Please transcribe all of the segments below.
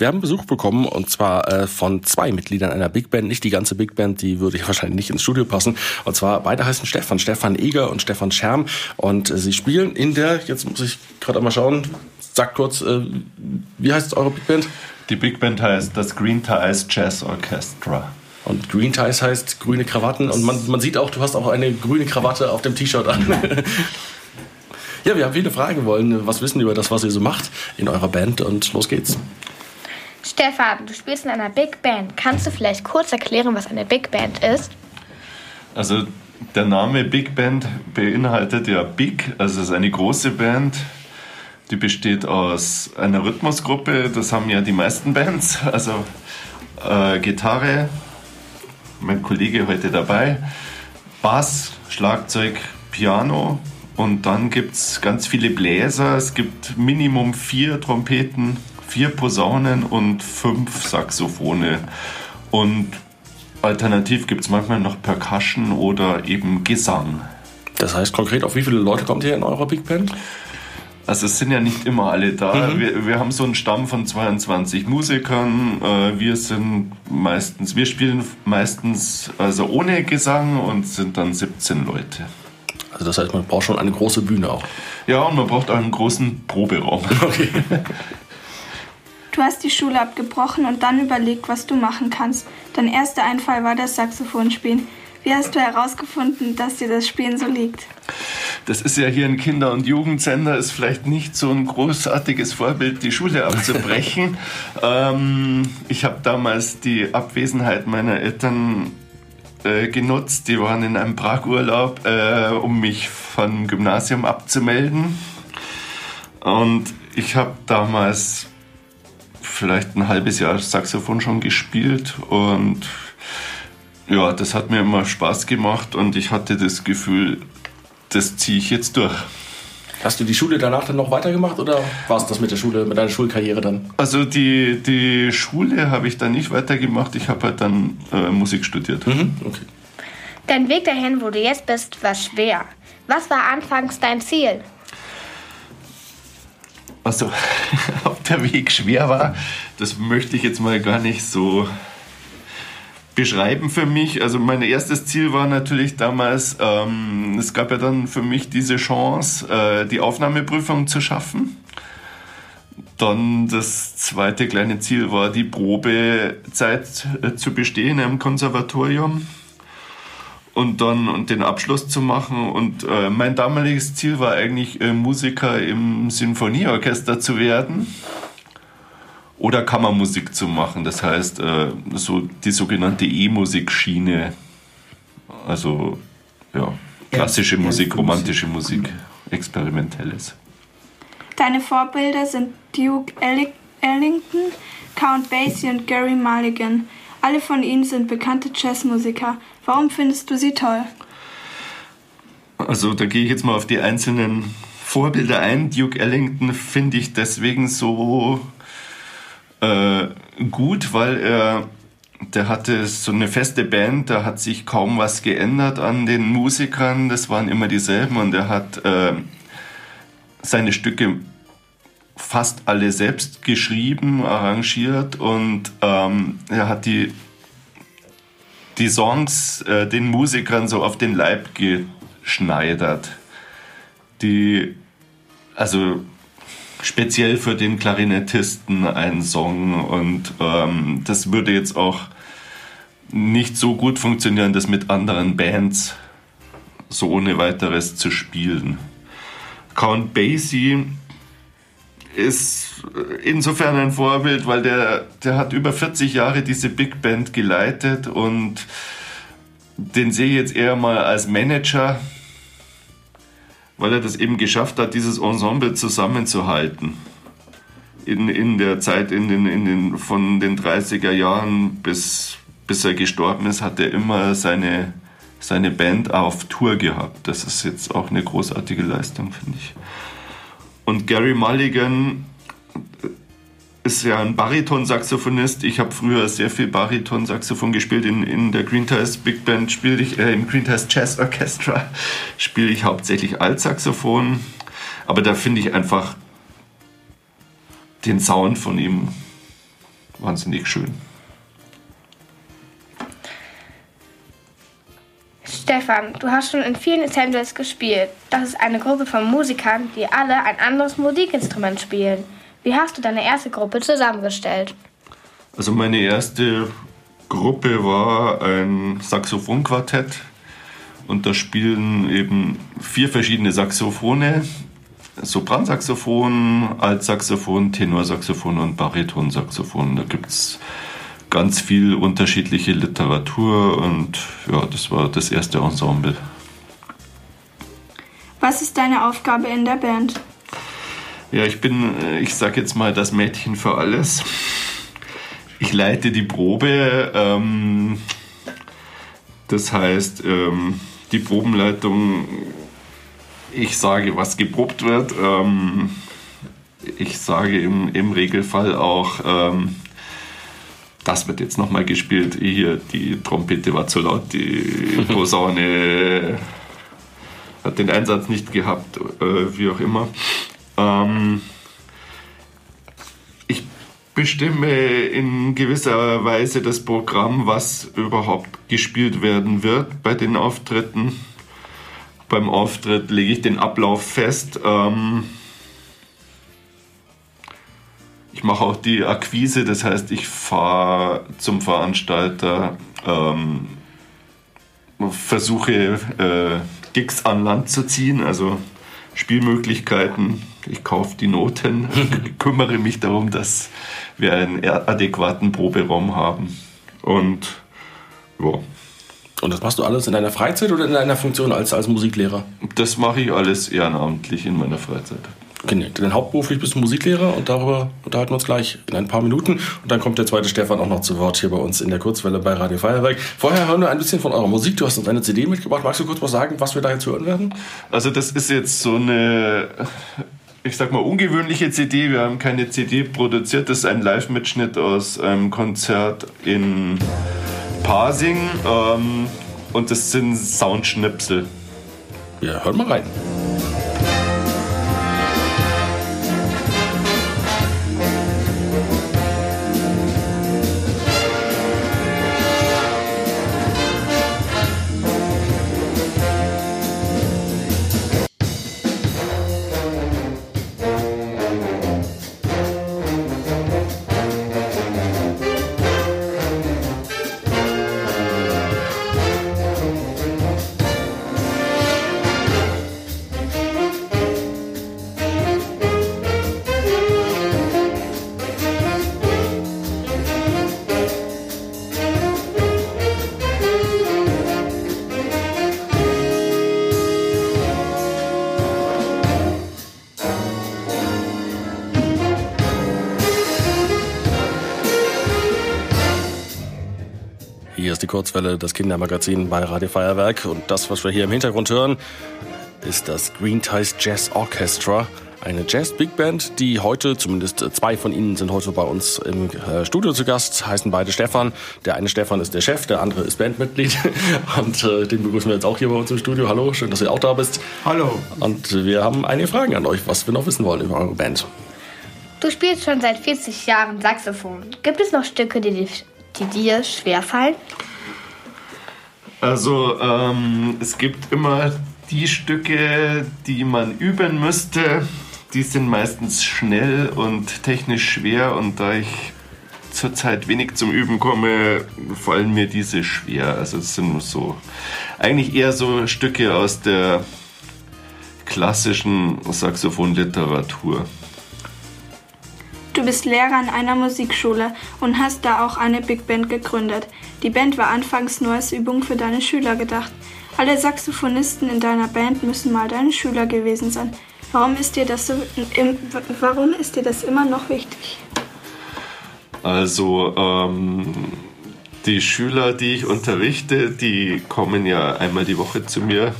Wir haben Besuch bekommen und zwar äh, von zwei Mitgliedern einer Big Band, nicht die ganze Big Band, die würde ich wahrscheinlich nicht ins Studio passen. Und zwar beide heißen Stefan, Stefan Eger und Stefan Scherm und äh, sie spielen in der, jetzt muss ich gerade einmal schauen, sag kurz, äh, wie heißt eure Big Band? Die Big Band heißt das Green Ties Jazz Orchestra. Und Green Ties heißt grüne Krawatten und man, man sieht auch, du hast auch eine grüne Krawatte auf dem T-Shirt an. ja, wir haben viele Fragen wollen, was wissen über das, was ihr so macht in eurer Band und los geht's. Stefan, du spielst in einer Big Band. Kannst du vielleicht kurz erklären, was eine Big Band ist? Also der Name Big Band beinhaltet ja Big, also es ist eine große Band. Die besteht aus einer Rhythmusgruppe, das haben ja die meisten Bands. Also äh, Gitarre, mein Kollege heute dabei, Bass, Schlagzeug, Piano und dann gibt es ganz viele Bläser. Es gibt Minimum vier Trompeten, vier Posaunen und fünf Saxophone. Und alternativ gibt es manchmal noch Percussion oder eben Gesang. Das heißt konkret, auf wie viele Leute kommt ihr in eurer Big Band? Also es sind ja nicht immer alle da. Mhm. Wir, wir, haben so einen Stamm von 22 Musikern. Äh, wir sind meistens, wir spielen meistens also ohne Gesang und sind dann 17 Leute. Also das heißt, man braucht schon eine große Bühne auch. Ja, und man braucht auch einen großen Proberaum. Okay. Du hast die Schule abgebrochen und dann überlegt, was du machen kannst. Dein erster Einfall war das Saxophonspielen. Wie hast du herausgefunden, dass dir das Spielen so liegt? Das ist ja hier ein Kinder- und Jugendsender, ist vielleicht nicht so ein großartiges Vorbild, die Schule abzubrechen. ähm, ich habe damals die Abwesenheit meiner Eltern äh, genutzt. Die waren in einem Pragurlaub, äh, um mich vom Gymnasium abzumelden. Und ich habe damals vielleicht ein halbes Jahr Saxophon schon gespielt und ja, das hat mir immer Spaß gemacht und ich hatte das Gefühl, das ziehe ich jetzt durch. Hast du die Schule danach dann noch weitergemacht oder war es das mit der Schule, mit deiner Schulkarriere dann? Also die, die Schule habe ich dann nicht weitergemacht, ich habe halt dann äh, Musik studiert. Mhm, okay. Dein Weg dahin, wo du jetzt bist, war schwer. Was war anfangs dein Ziel? Also, ob der Weg schwer war, das möchte ich jetzt mal gar nicht so beschreiben für mich. Also mein erstes Ziel war natürlich damals, ähm, es gab ja dann für mich diese Chance, äh, die Aufnahmeprüfung zu schaffen. Dann das zweite kleine Ziel war, die Probezeit äh, zu bestehen im Konservatorium und dann und den Abschluss zu machen. Und äh, mein damaliges Ziel war eigentlich, äh, Musiker im Sinfonieorchester zu werden oder Kammermusik zu machen. Das heißt, äh, so die sogenannte E-Musik-Schiene. Also, ja, klassische ja, Musik, romantische Musik, experimentelles. Deine Vorbilder sind Duke Ellington, Count Basie und Gary Mulligan. Alle von ihnen sind bekannte Jazzmusiker. Warum findest du sie toll? Also da gehe ich jetzt mal auf die einzelnen Vorbilder ein. Duke Ellington finde ich deswegen so äh, gut, weil er der hatte so eine feste Band, da hat sich kaum was geändert an den Musikern, das waren immer dieselben und er hat äh, seine Stücke fast alle selbst geschrieben, arrangiert und ähm, er hat die, die Songs äh, den Musikern so auf den Leib geschneidert. Die, also speziell für den Klarinettisten ein Song und ähm, das würde jetzt auch nicht so gut funktionieren, das mit anderen Bands so ohne weiteres zu spielen. Count Basie ist insofern ein Vorbild, weil der, der hat über 40 Jahre diese Big Band geleitet und den sehe ich jetzt eher mal als Manager weil er das eben geschafft hat, dieses Ensemble zusammenzuhalten. In, in der Zeit in den, in den, von den 30er Jahren bis, bis er gestorben ist, hat er immer seine, seine Band auf Tour gehabt. Das ist jetzt auch eine großartige Leistung, finde ich. Und Gary Mulligan ist ja ein Bariton-Saxophonist. Ich habe früher sehr viel Bariton-Saxophon gespielt. In, in der Green Ties Big Band spiele ich, äh, im Green Ties Jazz Orchestra spiele ich hauptsächlich Altsaxophon. Aber da finde ich einfach den Sound von ihm wahnsinnig schön. Stefan, du hast schon in vielen Ensembles gespielt. Das ist eine Gruppe von Musikern, die alle ein anderes Musikinstrument spielen. Wie hast du deine erste Gruppe zusammengestellt? Also meine erste Gruppe war ein Saxophonquartett und da spielen eben vier verschiedene Saxophone. Sopransaxophon, Altsaxophon, Tenorsaxophon und Baritonsaxophon. Da gibt es ganz viel unterschiedliche Literatur und ja, das war das erste Ensemble. Was ist deine Aufgabe in der Band? Ja, ich bin, ich sag jetzt mal, das Mädchen für alles. Ich leite die Probe. Ähm, das heißt, ähm, die Probenleitung, ich sage, was geprobt wird. Ähm, ich sage im, im Regelfall auch, ähm, das wird jetzt nochmal gespielt. Hier, die Trompete war zu laut, die Posaune hat den Einsatz nicht gehabt, äh, wie auch immer. Ähm, ich bestimme in gewisser Weise das Programm, was überhaupt gespielt werden wird bei den Auftritten. Beim Auftritt lege ich den Ablauf fest. Ähm, ich mache auch die Akquise, das heißt, ich fahre zum Veranstalter, ähm, versuche äh, Gigs an Land zu ziehen, also Spielmöglichkeiten. Ich kaufe die Noten, kümmere mich darum, dass wir einen adäquaten Proberaum haben. Und ja. Und das machst du alles in deiner Freizeit oder in deiner Funktion als, als Musiklehrer? Das mache ich alles ehrenamtlich in meiner Freizeit. Genau, denn hauptberuflich bist du Musiklehrer und darüber unterhalten wir uns gleich in ein paar Minuten. Und dann kommt der zweite Stefan auch noch zu Wort hier bei uns in der Kurzwelle bei Radio Feuerwerk. Vorher hören wir ein bisschen von eurer Musik. Du hast uns eine CD mitgebracht. Magst du kurz was sagen, was wir da jetzt hören werden? Also das ist jetzt so eine, ich sag mal, ungewöhnliche CD. Wir haben keine CD produziert. Das ist ein Live-Mitschnitt aus einem Konzert in Pasing. Ähm, und das sind Soundschnipsel. Ja, hört mal rein. Kurzwelle, das Kindermagazin bei Radio Feuerwerk. Und das, was wir hier im Hintergrund hören, ist das Green Ties Jazz Orchestra. Eine Jazz-Big Band, die heute, zumindest zwei von ihnen sind heute bei uns im äh, Studio zu Gast, heißen beide Stefan. Der eine Stefan ist der Chef, der andere ist Bandmitglied. Und äh, den begrüßen wir jetzt auch hier bei uns im Studio. Hallo, schön, dass du auch da bist. Hallo. Und wir haben einige Fragen an euch, was wir noch wissen wollen über eure Band. Du spielst schon seit 40 Jahren Saxophon. Gibt es noch Stücke, die, die dir schwerfallen? Also ähm, es gibt immer die Stücke, die man üben müsste. Die sind meistens schnell und technisch schwer und da ich zurzeit wenig zum Üben komme, fallen mir diese schwer. Also es sind so eigentlich eher so Stücke aus der klassischen Saxophonliteratur. Du bist Lehrer an einer Musikschule und hast da auch eine Big Band gegründet. Die Band war anfangs nur als Übung für deine Schüler gedacht. Alle Saxophonisten in deiner Band müssen mal deine Schüler gewesen sein. Warum ist dir das, so, warum ist dir das immer noch wichtig? Also ähm, die Schüler, die ich unterrichte, die kommen ja einmal die Woche zu mir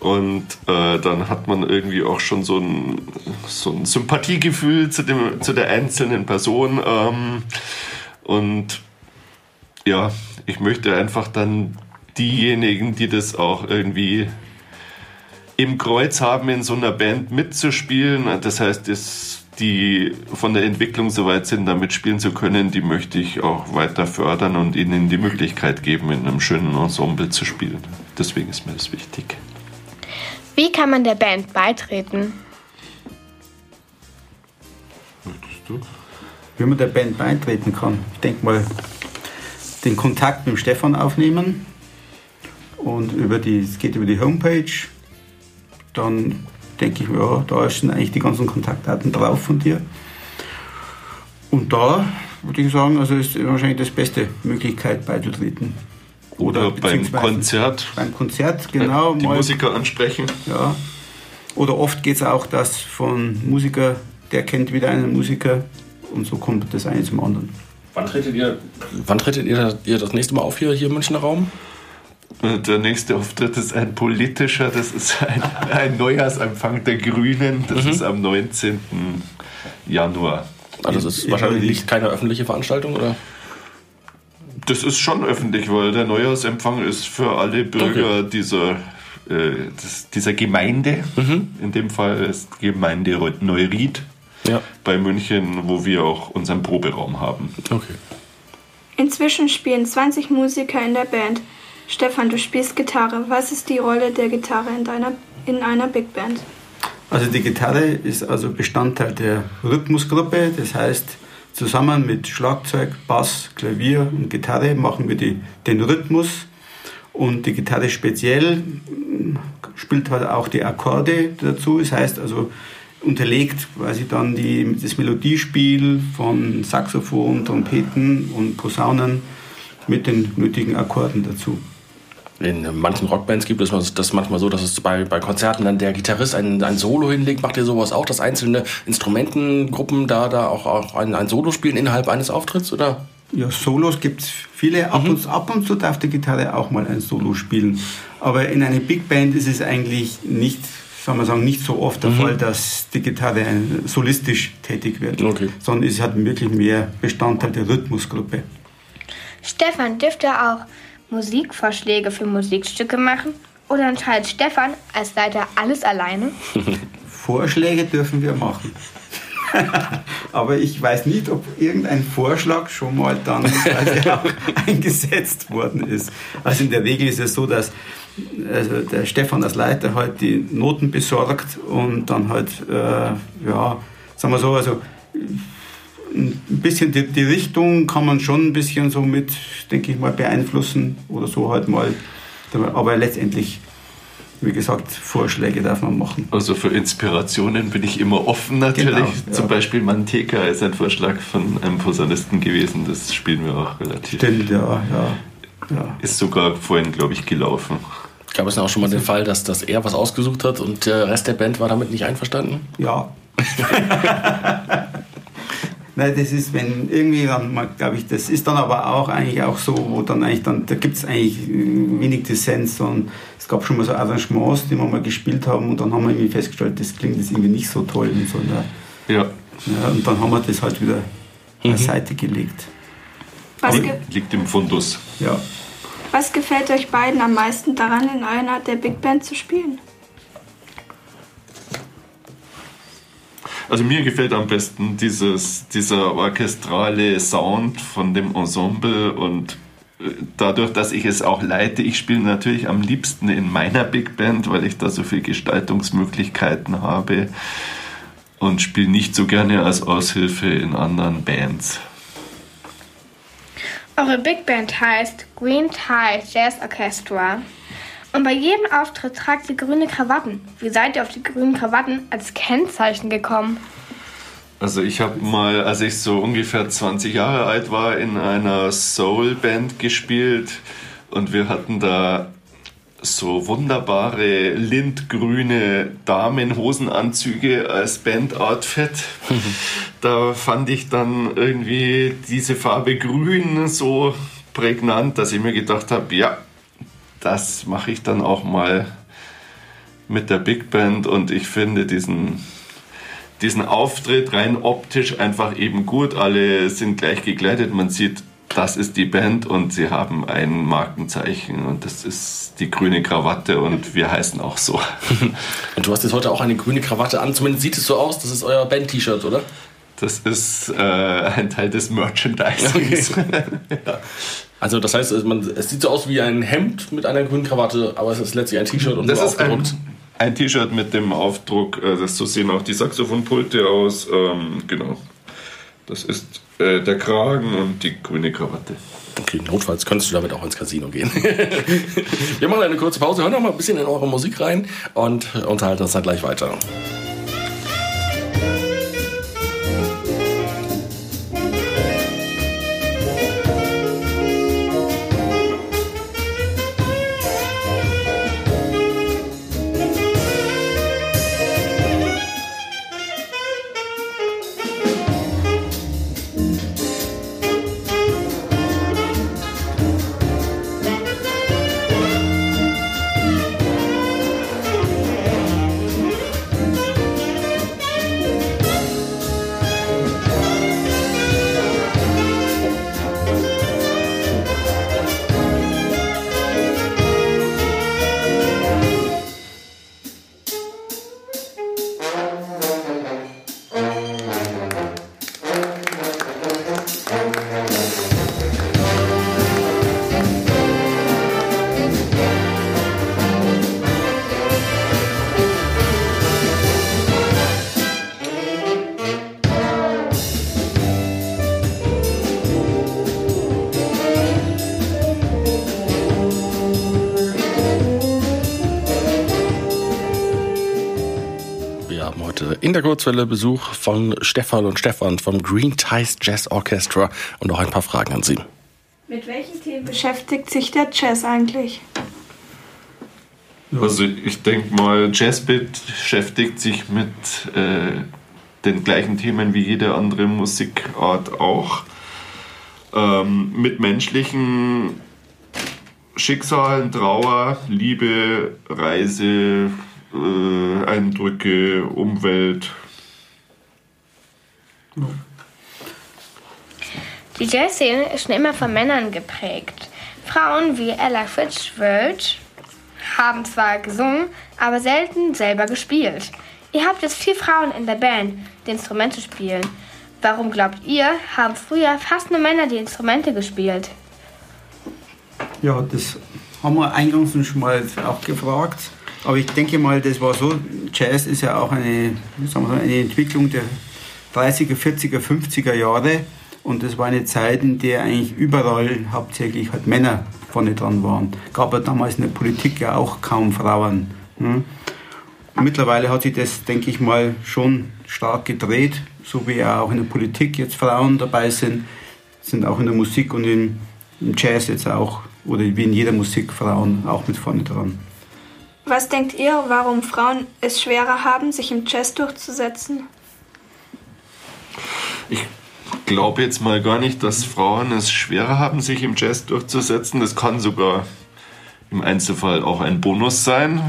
und äh, dann hat man irgendwie auch schon so ein, so ein Sympathiegefühl zu, dem, zu der einzelnen Person. Ähm, und ja, ich möchte einfach dann diejenigen, die das auch irgendwie im Kreuz haben, in so einer Band mitzuspielen. Das heißt, das, die von der Entwicklung so weit sind, damit spielen zu können, die möchte ich auch weiter fördern und ihnen die Möglichkeit geben, in einem schönen Ensemble zu spielen. Deswegen ist mir das wichtig. Wie kann man der Band beitreten? Wie man der Band beitreten kann. Ich denke mal, den Kontakt mit dem Stefan aufnehmen und über die, es geht über die Homepage. Dann denke ich, ja, da sind eigentlich die ganzen Kontaktdaten drauf von dir. Und da würde ich sagen, also ist wahrscheinlich das beste Möglichkeit beizutreten. Oder, beim beziehungsweise Konzert Beim Konzert, genau. die mal- Musiker ansprechen. Ja. Oder oft geht es auch, dass von Musiker, der kennt wieder einen Musiker und so kommt das eine zum anderen. Wann tretet ihr, wann tretet ihr, ihr das nächste Mal auf hier, hier im Münchner Raum? Der nächste Auftritt ist ein politischer, das ist ein, ein Neujahrsempfang der Grünen, das ist am 19. Januar. Also das ist wahrscheinlich nicht keine öffentliche Veranstaltung, oder? Das ist schon öffentlich, weil der Neujahrsempfang ist für alle Bürger Okay. dieser, äh, des, dieser Gemeinde. In dem Fall ist Gemeinde Neuried Ja. bei München, wo wir auch unseren Proberaum haben. Okay. Inzwischen spielen 20 Musiker in der Band. Stefan, du spielst Gitarre. Was ist die Rolle der Gitarre in, deiner, in einer Big Band? Also die Gitarre ist also Bestandteil der Rhythmusgruppe. Das heißt, zusammen mit Schlagzeug, Bass, Klavier und Gitarre machen wir die, den Rhythmus. Und die Gitarre speziell mm, spielt halt auch die Akkorde dazu. Das heißt also unterlegt quasi dann die, das Melodiespiel von Saxophon, Trompeten und Posaunen mit den nötigen Akkorden dazu. In manchen Rockbands gibt es das manchmal so, dass es bei, bei Konzerten dann der Gitarrist ein, ein Solo hinlegt. Macht ihr sowas auch, dass einzelne Instrumentengruppen da, da auch, auch ein, ein Solo spielen innerhalb eines Auftritts? Oder? Ja, Solos gibt es viele. Ab, und, ab und zu darf die Gitarre auch mal ein Solo spielen. Aber in einer Big Band ist es eigentlich nicht, sagen wir sagen, nicht so oft der Fall, dass die Gitarre ein- solistisch tätig wird. Okay. Sondern es hat wirklich mehr Bestandteil der Rhythmusgruppe. Stefan dürfte auch Musikvorschläge für Musikstücke machen? Oder entscheidet Stefan als Leiter alles alleine? Vorschläge dürfen wir machen. Aber ich weiß nicht, ob irgendein Vorschlag schon mal dann eingesetzt worden ist. Also in der Regel ist es so, dass also der Stefan als Leiter halt die Noten besorgt und dann halt, äh, ja, sagen wir so, also ein bisschen die, die Richtung kann man schon ein bisschen so mit, denke ich mal, beeinflussen oder so halt mal. Aber letztendlich, wie gesagt, Vorschläge darf man machen. Also für Inspirationen bin ich immer offen natürlich. Genau, ja. Zum Beispiel Manteca ist ein Vorschlag von einem Posaunisten gewesen, das spielen wir auch relativ. Stimmt, ja, ja. ja. Ist sogar vorhin, glaube ich, gelaufen. Gab es denn auch schon mal den Fall, dass, dass er was ausgesucht hat und der Rest der Band war damit nicht einverstanden? Ja. Nein, das ist, wenn irgendwie dann glaube ich, das ist dann aber auch eigentlich auch so, wo dann eigentlich dann, da gibt es eigentlich wenig Dissens und es gab schon mal so Arrangements, die wir mal gespielt haben und dann haben wir irgendwie festgestellt, das klingt jetzt irgendwie nicht so toll und so. Ne? Ja, Ja, und dann haben wir das halt wieder beiseite gelegt. Was, liegt, ge liegt im Fundus. Ja. was gefällt euch beiden am meisten daran, in einer der Big Band zu spielen? Also mir gefällt am besten dieses, dieser orchestrale Sound von dem Ensemble und äh, dadurch, dass ich es auch leite, ich spiele natürlich am liebsten in meiner Big Band, weil ich da so viele Gestaltungsmöglichkeiten habe und spiele nicht so gerne als Aushilfe in anderen Bands. Eure Big Band heißt Green Tie Jazz Orchestra. Und bei jedem Auftritt tragt ihr grüne Krawatten. Wie seid ihr auf die grünen Krawatten als Kennzeichen gekommen? Also ich habe mal, als ich so ungefähr 20 Jahre alt war, in einer Soul-Band gespielt und wir hatten da so wunderbare lindgrüne Damenhosenanzüge als Bandoutfit. da fand ich dann irgendwie diese Farbe grün so prägnant, dass ich mir gedacht habe, ja, das mache ich dann auch mal mit der Big Band und ich finde diesen diesen Auftritt rein optisch einfach eben gut. Alle sind gleich gekleidet. Man sieht das ist die Band und sie haben ein Markenzeichen und das ist die grüne Krawatte und wir heißen auch so. Und du hast jetzt heute auch eine grüne Krawatte an, zumindest sieht es so aus, das ist euer Band-T-Shirt, oder? Das ist äh, ein Teil des Merchandisings. Okay. ja. Also das heißt, man, es sieht so aus wie ein Hemd mit einer grünen Krawatte, aber es ist letztlich ein T-Shirt und das ist ein, ein T-Shirt mit dem Aufdruck, äh, das so sehen auch die Saxophonpulte aus. Ähm, genau. Das ist äh, der Kragen und die grüne Krawatte. Okay, notfalls könntest du damit auch ins Casino gehen. Wir machen eine kurze Pause, hören noch mal ein bisschen in eure Musik rein und unterhalten uns dann gleich weiter. In der Kurzwelle Besuch von Stefan und Stefan vom Green Ties Jazz Orchestra und noch ein paar Fragen an Sie. Mit welchen Themen beschäftigt sich der Jazz eigentlich? Also ich denke mal, Jazz beschäftigt sich mit äh, den gleichen Themen wie jede andere Musikart auch. Ähm, mit menschlichen Schicksalen, Trauer, Liebe, Reise, äh, Eindrücke, Umwelt. Die Jazzszene ist schon immer von Männern geprägt. Frauen wie Ella Fitzgerald haben zwar gesungen, aber selten selber gespielt. Ihr habt jetzt vier Frauen in der Band, die Instrumente spielen. Warum glaubt ihr, haben früher fast nur Männer die Instrumente gespielt? Ja, das haben wir eingangs schon mal auch gefragt. Aber ich denke mal, das war so, Jazz ist ja auch eine, sagen wir, eine Entwicklung der 30er, 40er, 50er Jahre. Und das war eine Zeit, in der eigentlich überall hauptsächlich halt Männer vorne dran waren. Gab ja damals in der Politik ja auch kaum Frauen. Hm? Mittlerweile hat sich das, denke ich mal, schon stark gedreht, so wie auch in der Politik jetzt Frauen dabei sind, sind auch in der Musik und im Jazz jetzt auch, oder wie in jeder Musik Frauen auch mit vorne dran. Was denkt ihr, warum Frauen es schwerer haben, sich im Jazz durchzusetzen? Ich glaube jetzt mal gar nicht, dass Frauen es schwerer haben, sich im Jazz durchzusetzen. Das kann sogar im Einzelfall auch ein Bonus sein,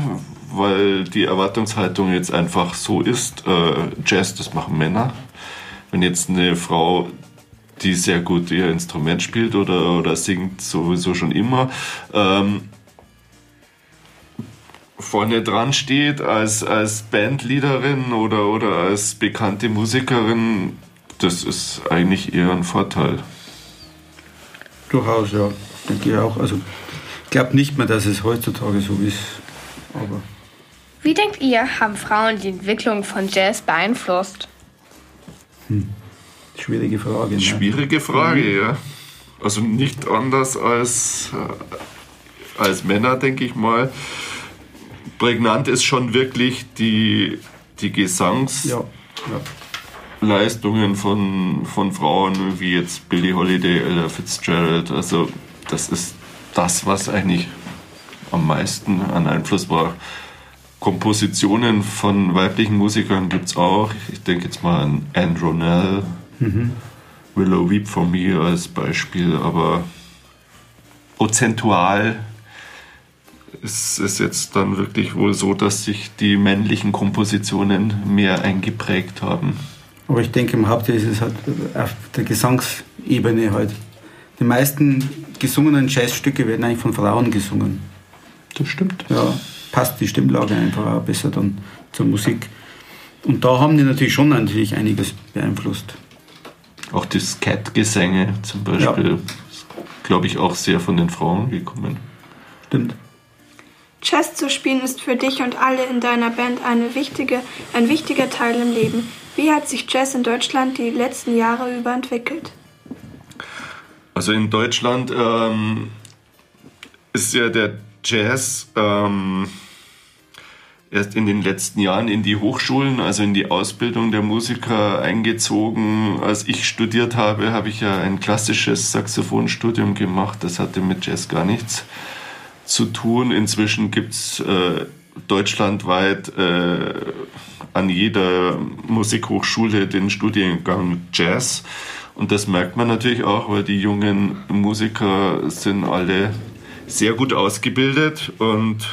weil die Erwartungshaltung jetzt einfach so ist, äh, Jazz, das machen Männer. Wenn jetzt eine Frau die sehr gut ihr Instrument spielt oder, oder singt sowieso schon immer, ähm, vorne dran steht als, als Bandleaderin oder, oder als bekannte Musikerin, das ist eigentlich eher ein Vorteil. Durchaus, ja. Denke ich auch. Also, ich glaube nicht mehr, dass es heutzutage so ist. Aber Wie denkt ihr, haben Frauen die Entwicklung von Jazz beeinflusst? hm. schwierige Frage. Ne? Schwierige Frage, ja. Also nicht anders als, äh, als Männer, denke ich mal prägnant ist schon wirklich die, die Gesangsleistungen ja, ja. von, von Frauen wie jetzt Billie Holiday, Ella Fitzgerald. Also das ist das, was eigentlich am meisten an Einfluss war. Kompositionen von weiblichen Musikern gibt es auch. Ich denke jetzt mal an Anne Ronell, mhm. Willow Weep for Me als Beispiel, aber prozentual ist es jetzt dann wirklich wohl so, dass sich die männlichen Kompositionen mehr eingeprägt haben. Aber ich denke, im Hauptteil ist es halt auf der Gesangsebene halt, die meisten gesungenen Jazzstücke werden eigentlich von Frauen gesungen. Das stimmt. Ja, passt die Stimmlage einfach auch besser dann zur Musik. Und da haben die natürlich schon natürlich einiges beeinflusst. Auch die Scat-Gesänge zum Beispiel, ja. glaube ich, auch sehr von den Frauen gekommen. Stimmt. Jazz zu spielen ist für dich und alle in deiner Band eine wichtige, ein wichtiger Teil im Leben. Wie hat sich Jazz in Deutschland die letzten Jahre über entwickelt? Also in Deutschland ähm, ist ja der Jazz ähm, erst in den letzten Jahren in die Hochschulen, also in die Ausbildung der Musiker eingezogen. Als ich studiert habe, habe ich ja ein klassisches Saxophonstudium gemacht. Das hatte mit Jazz gar nichts zu tun. Inzwischen gibt es äh, deutschlandweit äh, an jeder Musikhochschule den Studiengang Jazz. Und das merkt man natürlich auch, weil die jungen Musiker sind alle sehr gut ausgebildet und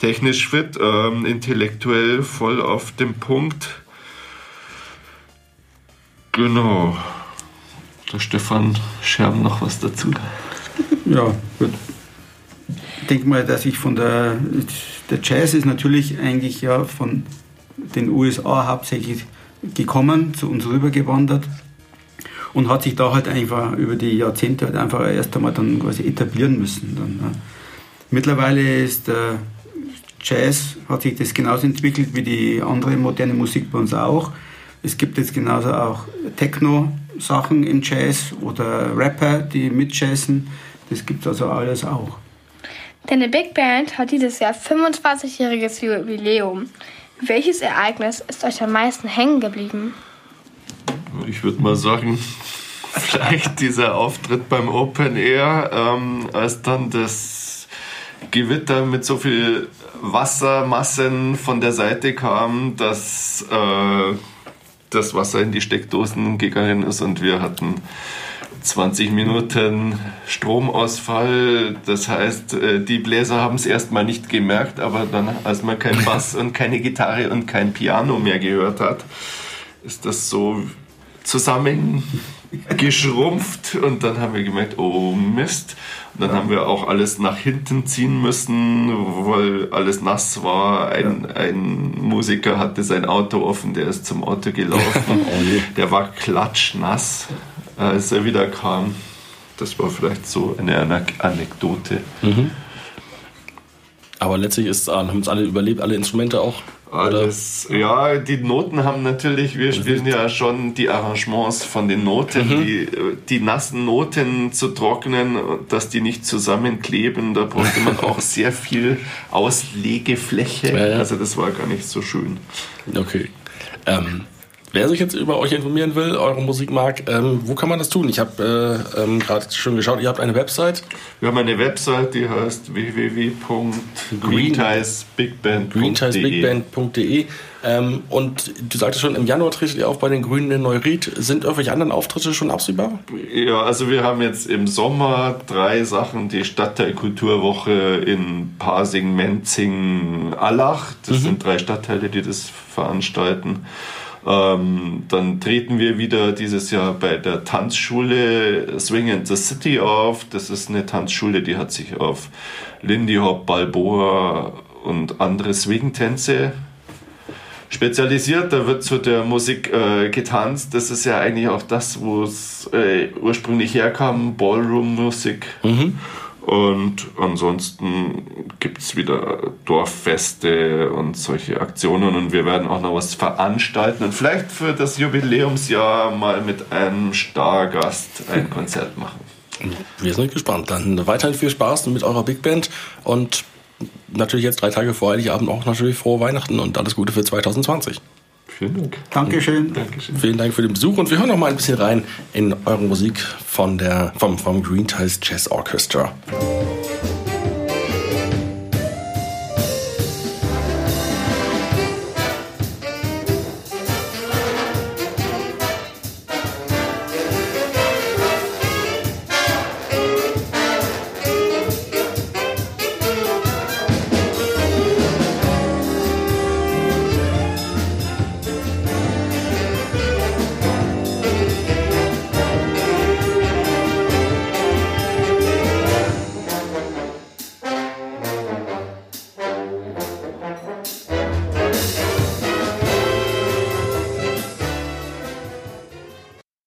technisch fit, ähm, intellektuell voll auf dem Punkt. Genau. Der Stefan Scherben noch was dazu. Ja, gut. Denke mal, dass ich von der, der Jazz ist natürlich eigentlich ja von den USA hauptsächlich gekommen, zu uns rübergewandert und hat sich da halt einfach über die Jahrzehnte halt einfach erst einmal dann quasi etablieren müssen. Dann, ja. Mittlerweile ist der Jazz, hat sich das genauso entwickelt wie die andere moderne Musik bei uns auch. Es gibt jetzt genauso auch Techno-Sachen im Jazz oder Rapper, die mitjazzen. Das gibt es also alles auch. Deine Big Band hat dieses Jahr 25-jähriges Jubiläum. Welches Ereignis ist euch am meisten hängen geblieben? Ich würde mal sagen, vielleicht dieser Auftritt beim Open Air, ähm, als dann das Gewitter mit so viel Wassermassen von der Seite kam, dass äh, das Wasser in die Steckdosen gegangen ist und wir hatten 20 Minuten Stromausfall. Das heißt, äh, die Bläser haben es erstmal nicht gemerkt, aber dann, als man kein Bass und keine Gitarre und kein Piano mehr gehört hat, ist das so zusammengeschrumpft und dann haben wir gemerkt, oh Mist. Und dann haben wir auch alles nach hinten ziehen müssen, weil alles nass war. Ein, ein Musiker hatte sein Auto offen, der ist zum Auto gelaufen. Oh der war klatschnass, als er wieder kam. Das war vielleicht so eine Anekdote. Mhm. Aber letztlich ist, haben es alle überlebt, alle Instrumente auch. Alles, ja, die Noten haben natürlich, wir spielen ja schon die Arrangements von den Noten, mhm. die, die nassen Noten zu trocknen, dass die nicht zusammenkleben, da brauchte man auch sehr viel Auslegefläche. Ja, ja. Also das war gar nicht so schön. Okay. Ähm, Wer sich jetzt über euch informieren will, eure Musik mag, ähm, wo kann man das tun? Ich habe äh, ähm, gerade schon geschaut, ihr habt eine Website. Wir haben eine Website, die heißt www.greentiesbigband.de. Ähm, und du sagtest schon, im Januar tretet ihr auf bei den Grünen in Neuried. Sind irgendwelche anderen Auftritte schon absehbar? Ja, also wir haben jetzt im Sommer drei Sachen. Die Stadtteilkulturwoche in Pasing, Menzing, Allach. Das mhm. sind drei Stadtteile, die das veranstalten. Ähm, dann treten wir wieder dieses Jahr bei der Tanzschule Swing in the City auf. Das ist eine Tanzschule, die hat sich auf Lindy Hop, Balboa und andere Swing-Tänze spezialisiert. Da wird zu der Musik äh, getanzt. Das ist ja eigentlich auch das, wo es äh, ursprünglich herkam, Ballroom-Musik. Mhm. Und ansonsten gibt es wieder Dorffeste und solche Aktionen und wir werden auch noch was veranstalten und vielleicht für das Jubiläumsjahr mal mit einem Stargast ein Konzert machen. Wir sind gespannt. Dann weiterhin viel Spaß mit eurer Big Band und natürlich jetzt drei Tage vor Heiligabend auch natürlich frohe Weihnachten und alles Gute für 2020. Vielen Dank. Dankeschön. Dankeschön. Vielen Dank für den Besuch und wir hören noch mal ein bisschen rein in eure Musik von der, vom, vom Green Ties Jazz Orchestra.